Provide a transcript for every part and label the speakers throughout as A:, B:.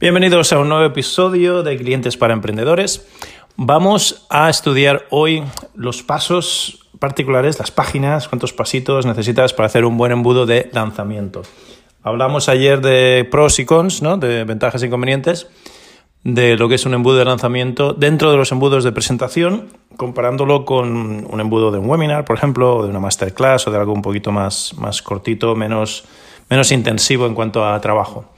A: Bienvenidos a un nuevo episodio de Clientes para Emprendedores. Vamos a estudiar hoy los pasos particulares, las páginas, cuántos pasitos necesitas para hacer un buen embudo de lanzamiento. Hablamos ayer de pros y cons, ¿no? de ventajas e inconvenientes, de lo que es un embudo de lanzamiento dentro de los embudos de presentación, comparándolo con un embudo de un webinar, por ejemplo, o de una masterclass o de algo un poquito más, más cortito, menos, menos intensivo en cuanto a trabajo.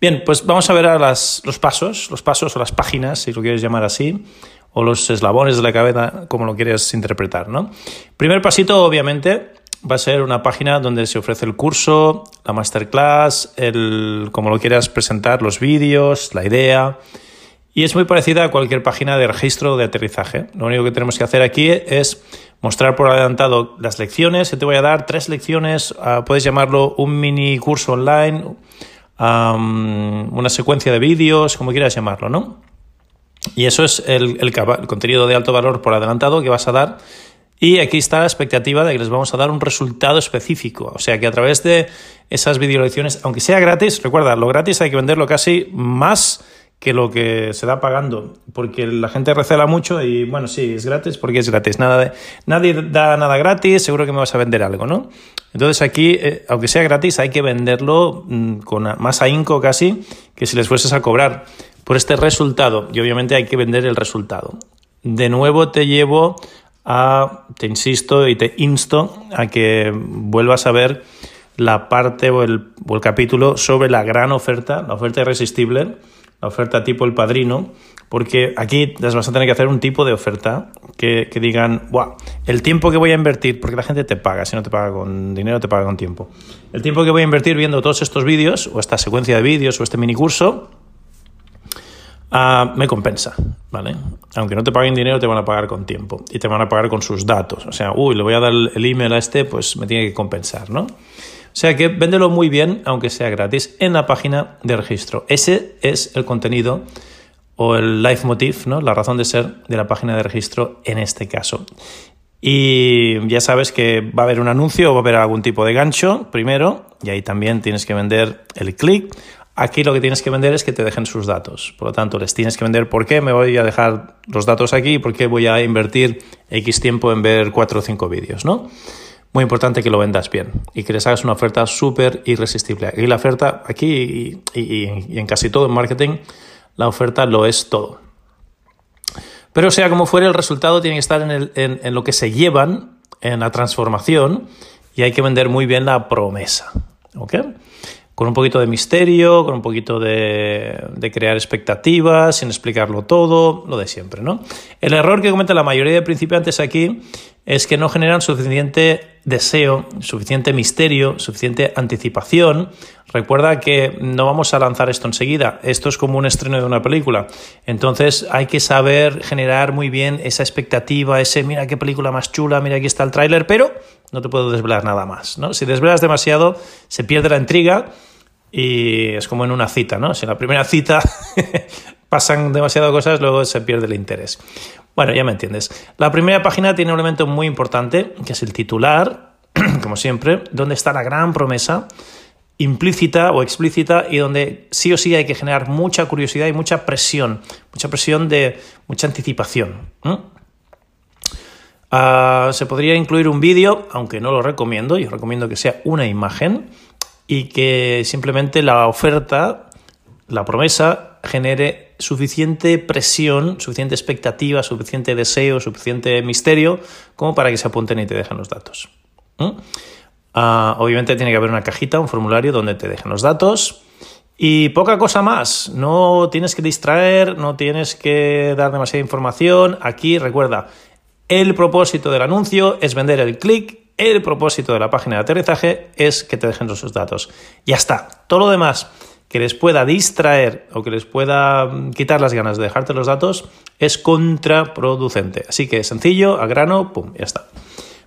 A: Bien, pues vamos a ver a los pasos, los pasos o las páginas, si lo quieres llamar así, o los eslabones de la cabeza, como lo quieres interpretar, ¿no? Primer pasito, obviamente, va a ser una página donde se ofrece el curso, la masterclass, el, como lo quieras presentar, los vídeos, la idea. Y es muy parecida a cualquier página de registro de aterrizaje. Lo único que tenemos que hacer aquí es mostrar por adelantado las lecciones. Yo te voy a dar tres lecciones, ah, puedes llamarlo un mini curso online una secuencia de vídeos, como quieras llamarlo, ¿no? Y eso es el, contenido de alto valor por adelantado que vas a dar. Y aquí está la expectativa de que les vamos a dar un resultado específico. O sea que a través de esas videolecciones, aunque sea gratis, recuerda, lo gratis hay que venderlo casi más que lo que se da pagando, porque la gente recela mucho y bueno, sí, es gratis porque es gratis. Nada de, nadie da nada gratis, seguro que me vas a vender algo, ¿no? Entonces aquí, eh, aunque sea gratis, hay que venderlo mm, con más ahínco casi que si les fueses a cobrar por este resultado. Y obviamente hay que vender el resultado. De nuevo te llevo a, te insisto y te insto a que vuelvas a ver la parte o el, o el capítulo sobre la gran oferta, la oferta irresistible la oferta tipo el padrino, porque aquí les vas a tener que hacer un tipo de oferta que, digan, wow, el tiempo que voy a invertir, porque la gente te paga, si no te paga con dinero, te paga con tiempo. El tiempo que voy a invertir viendo todos estos vídeos, o esta secuencia de vídeos, o este mini curso, ah, me compensa, ¿vale? Aunque no te paguen dinero, te van a pagar con tiempo y te van a pagar con sus datos. O sea, uy, le voy a dar el email a este, pues me tiene que compensar, ¿no? O sea que véndelo muy bien, aunque sea gratis, en la página de registro. Ese es el contenido o el leitmotiv, ¿no? la razón de ser de la página de registro en este caso. Y ya sabes que va a haber un anuncio o va a haber algún tipo de gancho primero, y ahí también tienes que vender el clic. Aquí lo que tienes que vender es que te dejen sus datos. Por lo tanto, les tienes que vender por qué me voy a dejar los datos aquí y por qué voy a invertir X tiempo en ver cuatro o cinco vídeos, ¿no? muy importante que lo vendas bien y que les hagas una oferta súper irresistible. Y la oferta aquí y, en casi todo en marketing, la oferta lo es todo. Pero sea como fuere, el resultado tiene que estar en, en, lo que se llevan, en la transformación, y hay que vender muy bien la promesa. ¿Ok? Con un poquito de misterio, con un poquito de, de, crear expectativas, sin explicarlo todo, lo de siempre, ¿no? El error que cometen la mayoría de principiantes aquí es que no generan suficiente deseo, suficiente misterio, suficiente anticipación. Recuerda que no vamos a lanzar esto enseguida, esto es como un estreno de una película. Entonces hay que saber generar muy bien esa expectativa, ese mira qué película más chula, mira aquí está el tráiler, pero no te puedo desvelar nada más. ¿no? Si desvelas demasiado, se pierde la intriga y es como en una cita, ¿no? Si en la primera cita pasan demasiadas cosas, luego se pierde el interés. Bueno, ya me entiendes. La primera página tiene un elemento muy importante, que es el titular, como siempre, donde está la gran promesa implícita o explícita y donde sí o sí hay que generar mucha curiosidad y mucha presión, mucha presión de mucha anticipación. Ah, se podría incluir un vídeo, aunque no lo recomiendo, yo recomiendo que sea una imagen y que simplemente la oferta, la promesa, genere suficiente presión, suficiente expectativa, suficiente deseo, suficiente misterio como para que se apunten y te dejen los datos. Ah, obviamente tiene que haber una cajita, un formulario donde te dejen los datos. Y poca cosa más, no tienes que distraer, no tienes que dar demasiada información. Aquí recuerda, el propósito del anuncio es vender el clic El propósito de la página de aterrizaje es que te dejen sus datos. Ya está. Todo lo demás que les pueda distraer o que les pueda mm, quitar las ganas de dejarte los datos es contraproducente. Así que sencillo, a grano, pum, ya está.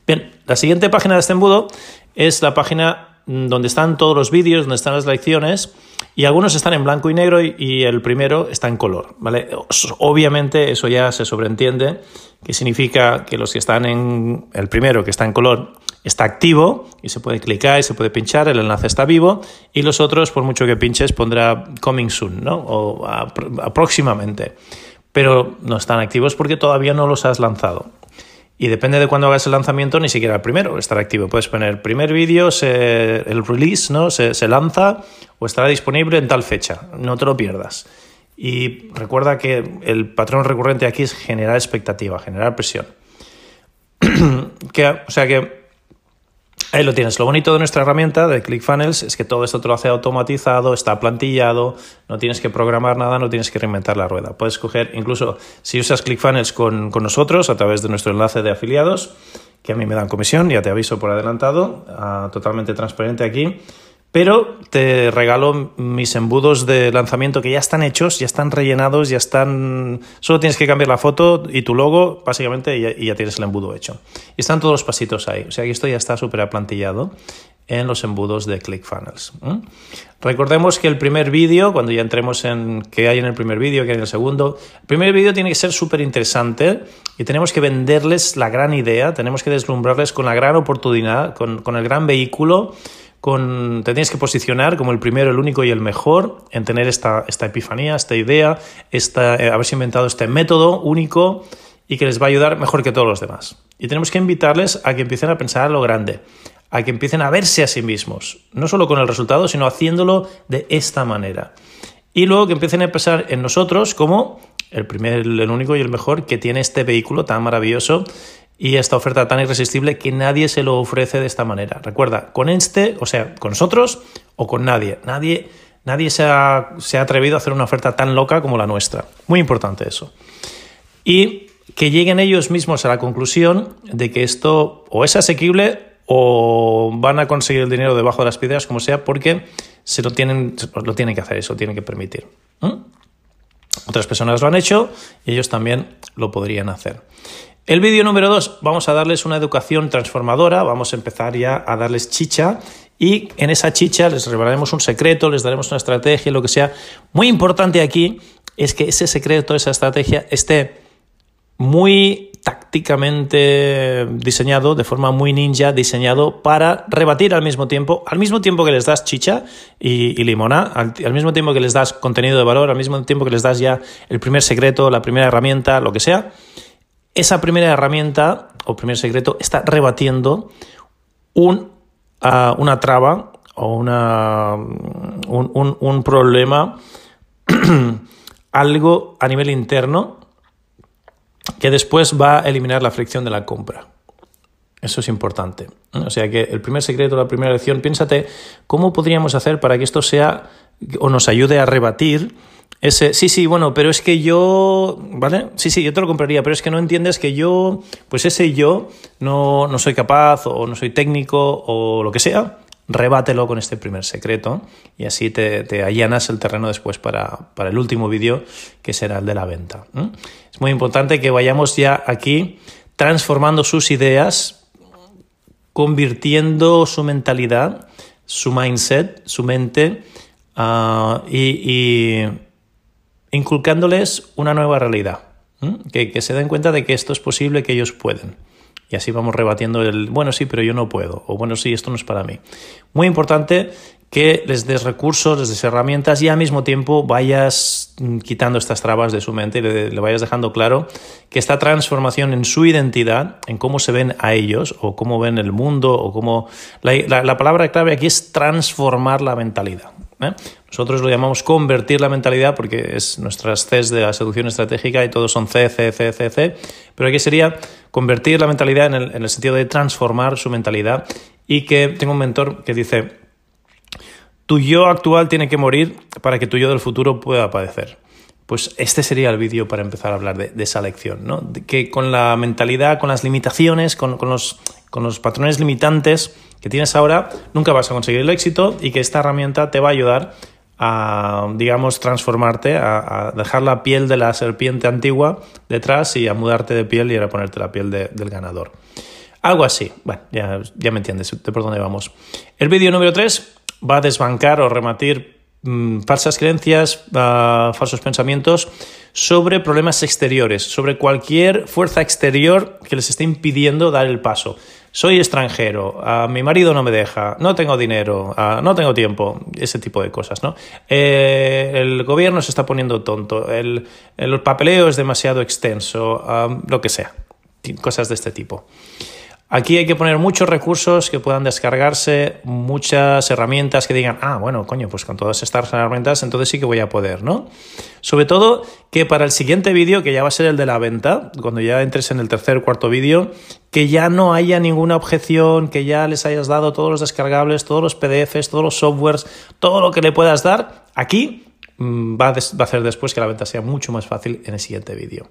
A: Bien, la siguiente página de este embudo es la página donde están todos los vídeos, donde están las lecciones y algunos están en blanco y negro y, el primero está en color, ¿vale? Obviamente eso ya se sobreentiende, que significa que los que están en el primero, que está en color, está activo y se puede clicar y se puede pinchar, el enlace está vivo y los otros, por mucho que pinches, pondrá coming soon, ¿no? O próximamente. Pero no están activos porque todavía no los has lanzado. Y depende de cuándo hagas el lanzamiento, ni siquiera el primero estará activo. Puedes poner primer vídeo, el release, ¿no? Se, se, lanza o estará disponible en tal fecha. No te lo pierdas. Y recuerda que el patrón recurrente aquí es generar expectativa, generar presión. que, o sea que Ahí lo tienes. Lo bonito de nuestra herramienta de ClickFunnels es que todo esto te lo hace automatizado, está plantillado, no tienes que programar nada, no tienes que reinventar la rueda. Puedes coger, incluso si usas ClickFunnels con, con nosotros a través de nuestro enlace de afiliados, que a mí me dan comisión, ya te aviso por adelantado, ah, totalmente transparente aquí. Pero te regalo mis embudos de lanzamiento que ya están hechos, ya están rellenados, ya están. Solo tienes que cambiar la foto y tu logo, básicamente, y ya, tienes el embudo hecho. Y están todos los pasitos ahí. O sea que esto ya está súper aplantillado en los embudos de ClickFunnels. Recordemos que el primer vídeo, cuando ya entremos en qué hay en el primer vídeo, qué hay en el segundo, el primer vídeo tiene que ser súper interesante y tenemos que venderles la gran idea, tenemos que deslumbrarles con la gran oportunidad, con, con el gran vehículo te tienes que posicionar como el primero, el único y el mejor en tener esta, esta epifanía, esta idea, esta, eh, haberse inventado este método único y que les va a ayudar mejor que todos los demás. Y tenemos que invitarles a que empiecen a pensar a lo grande, a que empiecen a verse a sí mismos, no solo con el resultado, sino haciéndolo de esta manera. Y luego que empiecen a pensar en nosotros como el primer, el único y el mejor que tiene este vehículo tan maravilloso y esta oferta tan irresistible que nadie se lo ofrece de esta manera. Recuerda, con este, o sea, con nosotros o con nadie. Nadie, nadie se, ha, se ha atrevido a hacer una oferta tan loca como la nuestra. Muy importante eso. Y que lleguen ellos mismos a la conclusión de que esto o es asequible o van a conseguir el dinero debajo de las piedras, como sea, porque se lo tienen, lo tienen que hacer, eso tienen que permitir. Otras personas lo han hecho y ellos también lo podrían hacer. El vídeo número 2, vamos a darles una educación transformadora, vamos a empezar ya a darles chicha y en esa chicha les revelaremos un secreto, les daremos una estrategia, lo que sea. Muy importante aquí es que ese secreto, esa estrategia esté muy tácticamente diseñado, de forma muy ninja, diseñado para rebatir al mismo tiempo, al mismo tiempo que les das chicha y, limona, al, al, mismo tiempo que les das contenido de valor, al mismo tiempo que les das ya el primer secreto, la primera herramienta, lo que sea, esa primera herramienta o primer secreto está rebatiendo un, ah, una traba o una, un, un problema, algo a nivel interno que después va a eliminar la fricción de la compra. Eso es importante. O sea que el primer secreto, la primera lección, piénsate cómo podríamos hacer para que esto sea o nos ayude a rebatir ese, sí, sí, bueno, pero es que yo, ¿vale? Sí, sí, yo te lo compraría, pero es que no entiendes que yo, pues ese yo, no, no soy capaz o no soy técnico o lo que sea, rebátelo con este primer secreto y así te, te allanas el terreno después para, para el último vídeo que será el de la venta. Es muy importante que vayamos ya aquí transformando sus ideas, convirtiendo su mentalidad, su mindset, su mente ah, y inculcándoles una nueva realidad, que, se den cuenta de que esto es posible, que ellos pueden. Y así vamos rebatiendo el, bueno, sí, pero yo no puedo, o bueno, sí, esto no es para mí. Muy importante que les des recursos, les des herramientas y al mismo tiempo vayas mm, quitando estas trabas de su mente y le, vayas dejando claro que esta transformación en su identidad, en cómo se ven a ellos o cómo ven el mundo o cómo... la palabra clave aquí es transformar la mentalidad. ¿Eh? Nosotros lo llamamos convertir la mentalidad porque es nuestras Cs de la seducción estratégica y todos son C, C, C, C, C. Pero aquí sería convertir la mentalidad en el, en el sentido de transformar su mentalidad y que tengo un mentor que dice, tu yo actual tiene que morir para que tu yo del futuro pueda aparecer. Pues este sería el vídeo para empezar a hablar de, esa lección, ¿no? que con la mentalidad, con las limitaciones, con, los, patrones limitantes que tienes ahora, nunca vas a conseguir el éxito y que esta herramienta te va a ayudar a, digamos, transformarte, a, dejar la piel de la serpiente antigua detrás y a mudarte de piel y a ponerte la piel del ganador. Algo así. Bueno, ya, ya me entiendes de por dónde vamos. El vídeo número 3 va a desbancar o rematir mm, falsas creencias, uh, falsos pensamientos sobre problemas exteriores, sobre cualquier fuerza exterior que les esté impidiendo dar el paso. Soy extranjero, uh, mi marido no me deja, no tengo dinero, uh, no tengo tiempo, ese tipo de cosas, ¿no? Eh, el gobierno se está poniendo tonto, el papeleo es demasiado extenso, lo que sea, cosas de este tipo. Aquí hay que poner muchos recursos que puedan descargarse, muchas herramientas que digan, ah, bueno, coño, pues con todas estas herramientas entonces sí que voy a poder, ¿no? Sobre todo que para el siguiente vídeo, que ya va a ser el de la venta, cuando ya entres en el tercer cuarto vídeo, que ya no haya ninguna objeción, que ya les hayas dado todos los descargables, todos los PDFs, todos los softwares, todo lo que le puedas dar, aquí mm, va a hacer después que la venta sea mucho más fácil en el siguiente vídeo.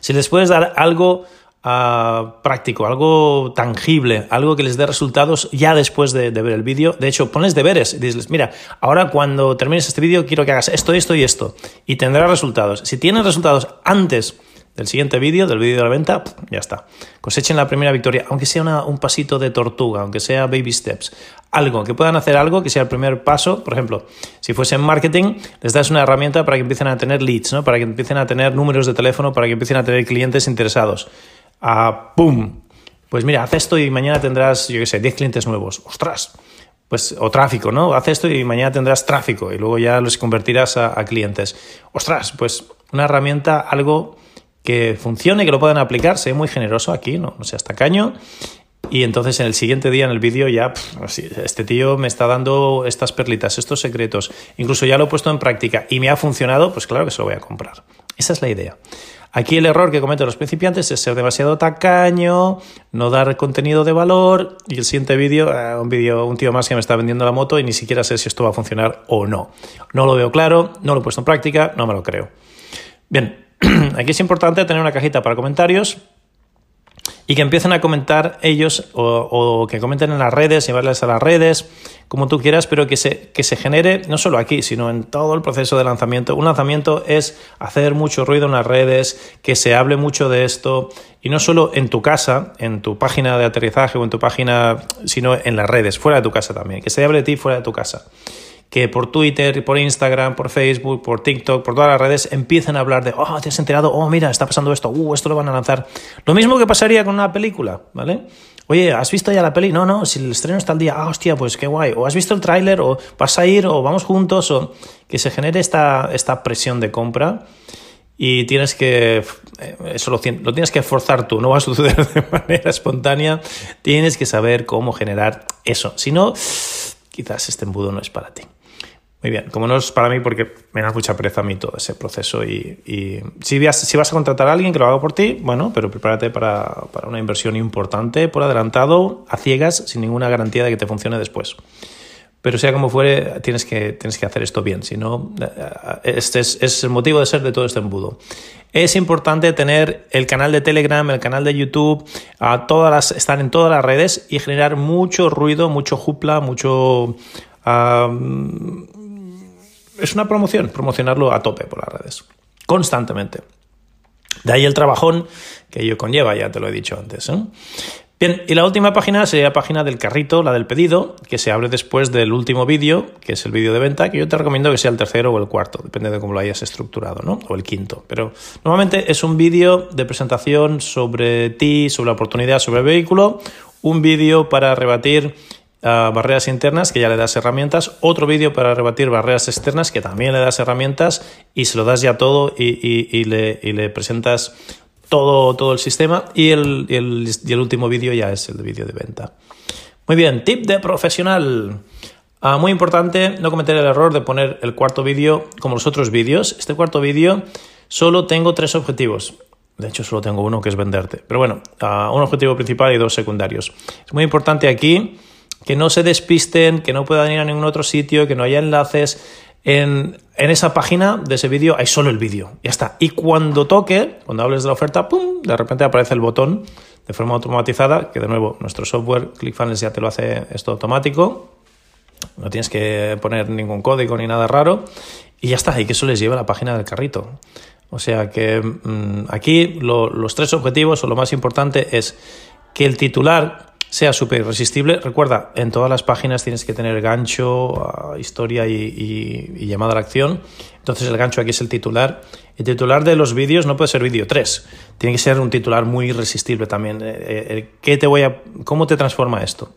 A: Si les puedes dar algo práctico, algo tangible, algo que les dé resultados ya después de, ver el vídeo. De hecho, ponles deberes y dices, mira, ahora cuando termines este vídeo quiero que hagas esto, esto y esto. Y tendrás resultados. Si tienes resultados antes del siguiente vídeo, del vídeo de la venta, ya está. Cosechen la primera victoria, aunque sea un pasito de tortuga, aunque sea baby steps. Algo, que puedan hacer algo que sea el primer paso. Por ejemplo, si fuese en marketing, les das una herramienta para que empiecen a tener leads, ¿no? para que empiecen a tener números de teléfono, para que empiecen a tener clientes interesados a ¡pum! Pues mira, haz esto y mañana tendrás, yo qué sé, 10 clientes nuevos. ¡Ostras! Pues, o tráfico, ¿no? Haz esto y mañana tendrás tráfico y luego ya los convertirás a, clientes. ¡Ostras! Pues una herramienta, algo que funcione, que lo puedan aplicar, sé muy generoso aquí, no, no hasta caño. Y entonces en el siguiente día en el vídeo ya, este tío me está dando estas perlitas, estos secretos. Incluso ya lo he puesto en práctica y me ha funcionado, pues claro que se lo voy a comprar. Esa es la idea. Aquí el error que cometen los principiantes es ser demasiado tacaño, no dar contenido de valor y el siguiente vídeo, eh, un vídeo, un tío más que me está vendiendo la moto y ni siquiera sé si esto va a funcionar o no. No lo veo claro, no lo he puesto en práctica, no me lo creo. Bien, aquí es importante tener una cajita para comentarios y que empiecen a comentar ellos o, que comenten en las redes, llevarles a las redes, como tú quieras, pero que se, que se genere no solo aquí, sino en todo el proceso de lanzamiento. Un lanzamiento es hacer mucho ruido en las redes, que se hable mucho de esto, y no solo en tu casa, en tu página de aterrizaje o en tu página, sino en las redes, fuera de tu casa también, que se hable de ti fuera de tu casa que por Twitter, por Instagram, por Facebook, por TikTok, por todas las redes empiecen a hablar de, oh, te has enterado, oh, mira, está pasando esto, uh, esto lo van a lanzar. Lo mismo que pasaría con una película, ¿vale? Oye, ¿has visto ya la peli? No, no, si el estreno está al día, ah, hostia, pues qué guay. O has visto el tráiler, o vas a ir, o vamos juntos, o que se genere esta, esta presión de compra y tienes que eh, eso lo, lo, tienes que forzar tú, no va a suceder de manera espontánea, tienes que saber cómo generar eso. Si no, quizás este embudo no es para ti. Muy bien, como no es para mí porque me da mucha pereza a mí todo ese proceso y, si, vas, si vas a contratar a alguien que lo haga por ti, bueno, pero prepárate para, una inversión importante por adelantado, a ciegas, sin ninguna garantía de que te funcione después. Pero sea como fuere, tienes que, tienes que hacer esto bien, si no, este es, es, el motivo de ser de todo este embudo. Es importante tener el canal de Telegram, el canal de YouTube, a todas las, estar en todas las redes y generar mucho ruido, mucho jupla, mucho es una promoción, promocionarlo a tope por las redes, constantemente. De ahí el trabajón que ello conlleva, ya te lo he dicho antes. ¿eh? Bien, y la última página sería la página del carrito, la del pedido, que se abre después del último vídeo, que es el vídeo de venta, que yo te recomiendo que sea el tercero o el cuarto, depende de cómo lo hayas estructurado, ¿no? O el quinto. Pero normalmente es un vídeo de presentación sobre ti, sobre la oportunidad, sobre el vehículo, un vídeo para rebatir barreras internas, que ya le das herramientas, otro vídeo para rebatir barreras externas, que también le das herramientas, y se lo das ya todo y, le, presentas todo, todo el sistema, y el, último vídeo ya es el vídeo de venta. Muy bien, tip de profesional. Ah, muy importante no cometer el error de poner el cuarto vídeo como los otros vídeos. Este cuarto vídeo solo tengo tres objetivos. De hecho, solo tengo uno que es venderte. Pero bueno, ah, un objetivo principal y dos secundarios. Es muy importante aquí que no se despisten, que no puedan ir a ningún otro sitio, que no haya enlaces. En, en esa página de ese vídeo hay solo el vídeo, ya está. Y cuando toque, cuando hables de la oferta, ¡pum! De repente aparece el botón de forma automatizada, que de nuevo nuestro software ClickFunnels ya te lo hace esto automático. No tienes que poner ningún código ni nada raro. Y ya está, y que eso les lleve a la página del carrito. O sea que mmm, aquí lo, los tres objetivos o lo más importante es que el titular sea súper irresistible. Recuerda, en todas las páginas tienes que tener gancho, uh, historia y, y, llamada a la acción. Entonces el gancho aquí es el titular. El titular de los vídeos no puede ser vídeo 3. Tiene que ser un titular muy irresistible también. Eh, eh, ¿qué te voy a, ¿Cómo te transforma esto?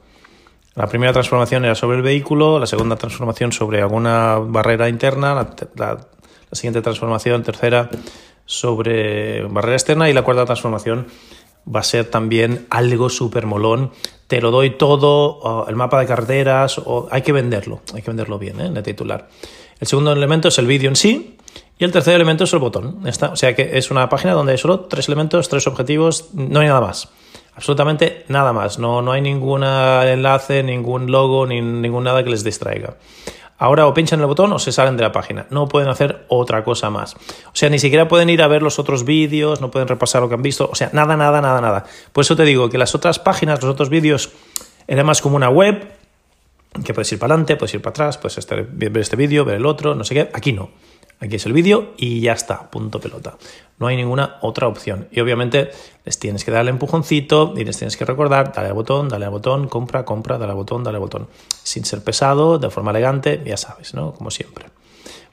A: La primera transformación era sobre el vehículo, la segunda transformación sobre alguna barrera interna, la, la siguiente transformación, tercera, sobre barrera externa y la cuarta transformación va a ser también algo súper molón. Te lo doy todo, el mapa de carreteras, hay que venderlo, hay que venderlo bien, ¿eh? en el titular. El segundo elemento es el vídeo en sí, y el tercer elemento es el botón. Está, o sea que es una página donde hay solo tres elementos, tres objetivos, no hay nada más. Absolutamente nada más. No, no hay ningún enlace, ningún logo, ni ningún nada que les distraiga. Ahora o pinchan el botón o se salen de la página. No pueden hacer otra cosa más. O sea, ni siquiera pueden ir a ver los otros vídeos, no pueden repasar lo que han visto. O sea, nada, nada, nada, nada. Por eso te digo que las otras páginas, los otros vídeos, era más como una web que puedes ir para adelante, puedes ir para atrás, puedes ver este vídeo, ver el otro, no sé qué. Aquí no. Aquí es el vídeo y ya está, punto pelota. No hay ninguna otra opción. Y obviamente les tienes que dar el empujoncito y les tienes que recordar, dale al botón, dale al botón, compra, compra, dale al botón, dale al botón. Sin ser pesado, de forma elegante, ya sabes, ¿no? Como siempre.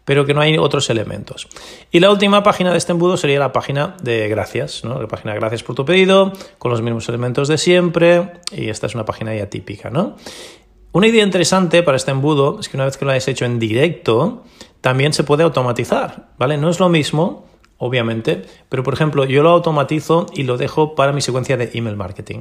A: Pero que no hay otros elementos. Y la última página de este embudo sería la página de gracias, ¿no? La página de gracias por tu pedido, con los mismos elementos de siempre. Y esta es una página ya típica, ¿no? Una idea interesante para este embudo es que una vez que lo hayas hecho en directo, también se puede automatizar, ¿vale? No es lo mismo, obviamente, pero por ejemplo, yo lo automatizo y lo dejo para mi secuencia de email marketing.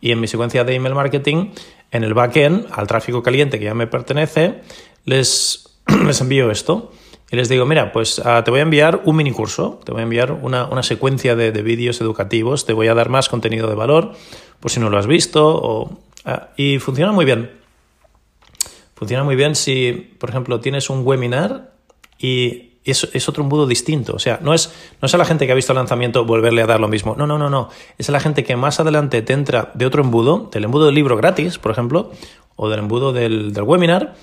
A: Y en mi secuencia de email marketing, en el backend, al tráfico caliente que ya me pertenece, les, les envío esto. Y les digo, mira, pues uh, te voy a enviar un mini curso, te voy a enviar una, una secuencia de, de, vídeos educativos, te voy a dar más contenido de valor, por si no lo has visto, uh, y funciona muy bien. Funciona muy bien si, por ejemplo, tienes un webinar y es, otro embudo distinto. O sea, no es, no es a la gente que ha visto el lanzamiento volverle a dar lo mismo. No, no, no, no. Es a la gente que más adelante te entra de otro embudo, del embudo del libro gratis, por ejemplo, o del embudo del, del webinar,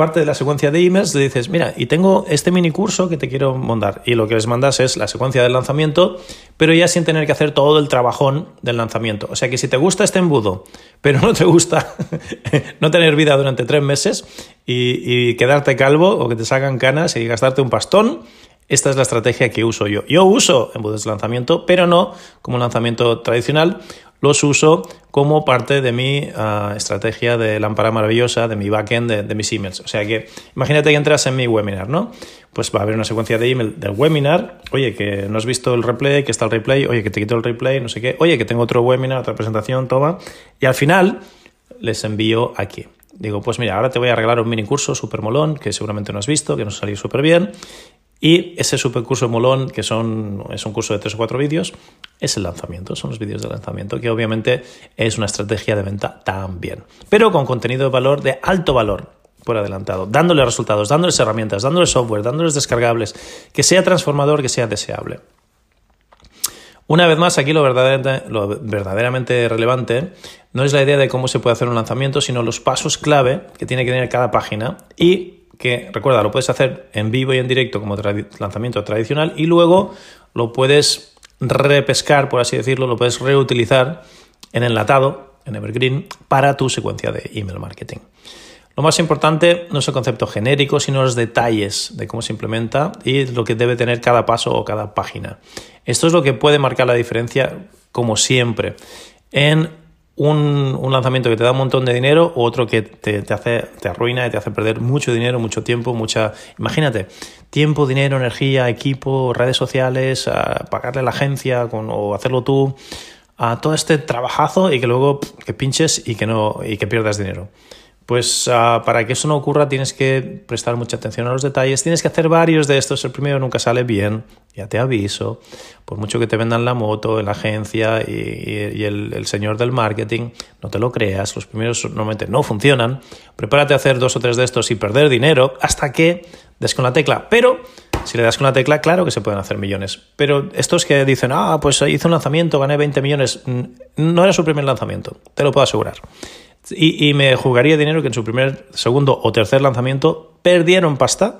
A: parte de la secuencia de emails, dices, mira, y tengo este mini curso que te quiero mandar. Y lo que les mandas es la secuencia del lanzamiento, pero ya sin tener que hacer todo el trabajón del lanzamiento. O sea que si te gusta este embudo, pero no te gusta no tener vida durante tres meses y, quedarte calvo o que te sacan canas y gastarte un pastón, esta es la estrategia que uso yo. Yo uso embudos de lanzamiento, pero no como lanzamiento tradicional. Los uso como parte de mi uh, estrategia de lámpara maravillosa, de mi backend, de, de, mis emails. O sea que imagínate que entras en mi webinar, ¿no? Pues va a haber una secuencia de email del webinar. Oye, que no has visto el replay, que está el replay. Oye, que te quito el replay, no sé qué. Oye, que tengo otro webinar, otra presentación, toma. Y al final les envío aquí. Digo, pues mira, ahora te voy a regalar un mini curso súper molón que seguramente no has visto, que nos salió súper bien y ese supercurso molón, que son, es un curso de tres o cuatro vídeos, es el lanzamiento, son los vídeos de lanzamiento, que obviamente es una estrategia de venta también, pero con contenido de valor, de alto valor, por adelantado, dándole resultados, dándoles herramientas, dándoles software, dándoles descargables, que sea transformador, que sea deseable. Una vez más, aquí lo verdaderamente, lo verdaderamente, relevante no es la idea de cómo se puede hacer un lanzamiento, sino los pasos clave que tiene que tener cada página y que, recuerda, lo puedes hacer en vivo y en directo como lanzamiento tradicional y luego lo puedes repescar, por así decirlo, lo puedes reutilizar en enlatado, en Evergreen, para tu secuencia de email marketing. Lo más importante no es el concepto genérico, sino los detalles de cómo se implementa y lo que debe tener cada paso o cada página. Esto es lo que puede marcar la diferencia, como siempre, en un, un, lanzamiento que te da un montón de dinero o otro que te, te, hace, te arruina y te hace perder mucho dinero, mucho tiempo, mucha... Imagínate, tiempo, dinero, energía, equipo, redes sociales, a pagarle a la agencia o hacerlo tú, a todo este trabajazo y que luego que pinches y que, no, y que pierdas dinero. Pues uh, para que eso no ocurra tienes que prestar mucha atención a los detalles, tienes que hacer varios de estos, el primero nunca sale bien, ya te aviso, por mucho que te vendan la moto la agencia y, el, el, señor del marketing, no te lo creas, los primeros normalmente no funcionan, prepárate a hacer dos o tres de estos y perder dinero hasta que des con la tecla, pero si le das con la tecla, claro que se pueden hacer millones. Pero estos que dicen, ah, pues hice un lanzamiento, gané 20 millones, no era su primer lanzamiento, te lo puedo asegurar. Y, me jugaría dinero que en su primer, segundo o tercer lanzamiento perdieron pasta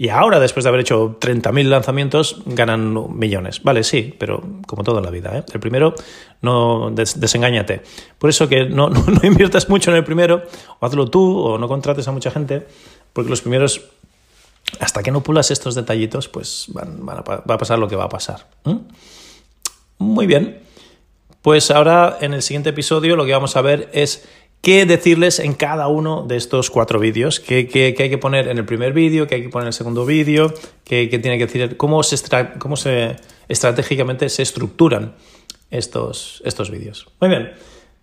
A: y ahora, después de haber hecho 30.000 lanzamientos, ganan millones. Vale, sí, pero como todo en la vida. ¿eh? El primero, no des, desengáñate. Por eso que no, no, inviertas mucho en el primero, o hazlo tú, o no contrates a mucha gente, porque los primeros hasta que no pulas estos detallitos, pues van, van a, va a pasar lo que va a pasar. Muy bien. Pues ahora en el siguiente episodio lo que vamos a ver es qué decirles en cada uno de estos cuatro vídeos, qué, qué, hay que poner en el primer vídeo, qué hay que poner en el segundo vídeo, qué, qué, tiene que decir, cómo, se, cómo se estratégicamente se estructuran estos, estos vídeos. Muy bien.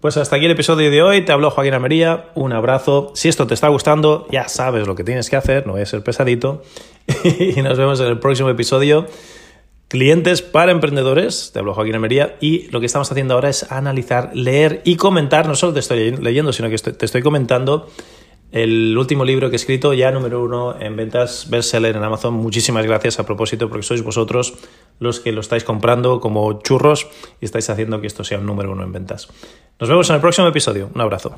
A: Pues hasta aquí el episodio de hoy. Te habló Joaquín Almería. Un abrazo. Si esto te está gustando, ya sabes lo que tienes que hacer. No voy a ser pesadito. y nos vemos en el próximo episodio. Clientes para emprendedores. Te habló Joaquín Almería. Y lo que estamos haciendo ahora es analizar, leer y comentar. No solo te estoy leyendo, sino que te estoy comentando el último libro que he escrito, ya número uno en ventas bestseller en Amazon. Muchísimas gracias a propósito porque sois vosotros los que lo estáis comprando como churros y estáis haciendo que esto sea un número uno en ventas. Nos vemos en el próximo episodio. Un abrazo.